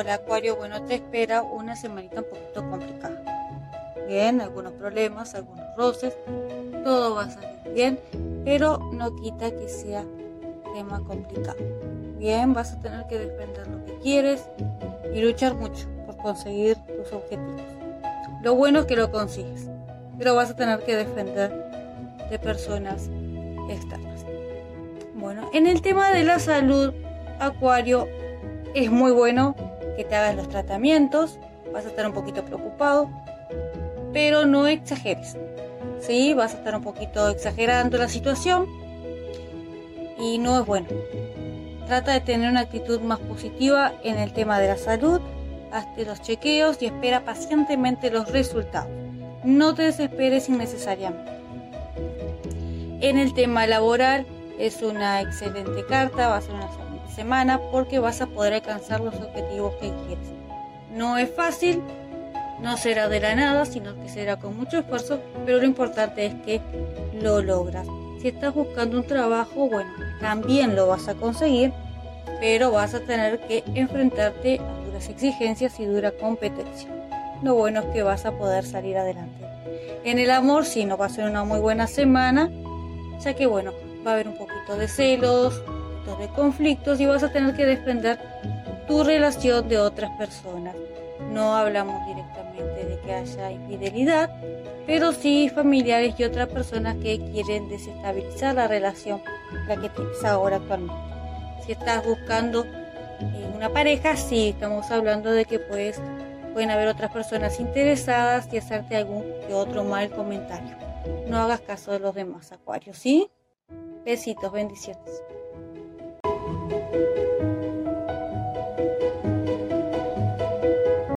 Hola Acuario, bueno, te espera una semanita un poquito complicada. Bien, algunos problemas, algunos roces, todo va a salir bien, pero no quita que sea tema complicado. Bien, vas a tener que defender lo que quieres y luchar mucho por conseguir tus objetivos. Lo bueno es que lo consigues, pero vas a tener que defender de personas externas. Bueno, en el tema de la salud, Acuario, es muy bueno que te hagas los tratamientos, vas a estar un poquito preocupado, pero no exageres. Sí, vas a estar un poquito exagerando la situación y no es bueno. Trata de tener una actitud más positiva en el tema de la salud, hazte los chequeos y espera pacientemente los resultados. No te desesperes innecesariamente. En el tema laboral es una excelente carta, va a ser una excelente semana porque vas a poder alcanzar los objetivos que quieres. No es fácil, no será de la nada, sino que será con mucho esfuerzo, pero lo importante es que lo logras. Si estás buscando un trabajo, bueno, también lo vas a conseguir, pero vas a tener que enfrentarte a duras exigencias y dura competencia. Lo bueno es que vas a poder salir adelante. En el amor, sí, no va a ser una muy buena semana, ya que bueno, va a haber un poquito de celos, de conflictos y vas a tener que defender tu relación de otras personas. No hablamos directamente de que haya infidelidad, pero sí familiares y otras personas que quieren desestabilizar la relación, la que tienes ahora actualmente. Si estás buscando una pareja, sí, estamos hablando de que pues, pueden haber otras personas interesadas y hacerte algún que otro mal comentario. No hagas caso de los demás, Acuario, ¿sí? Besitos, bendiciones.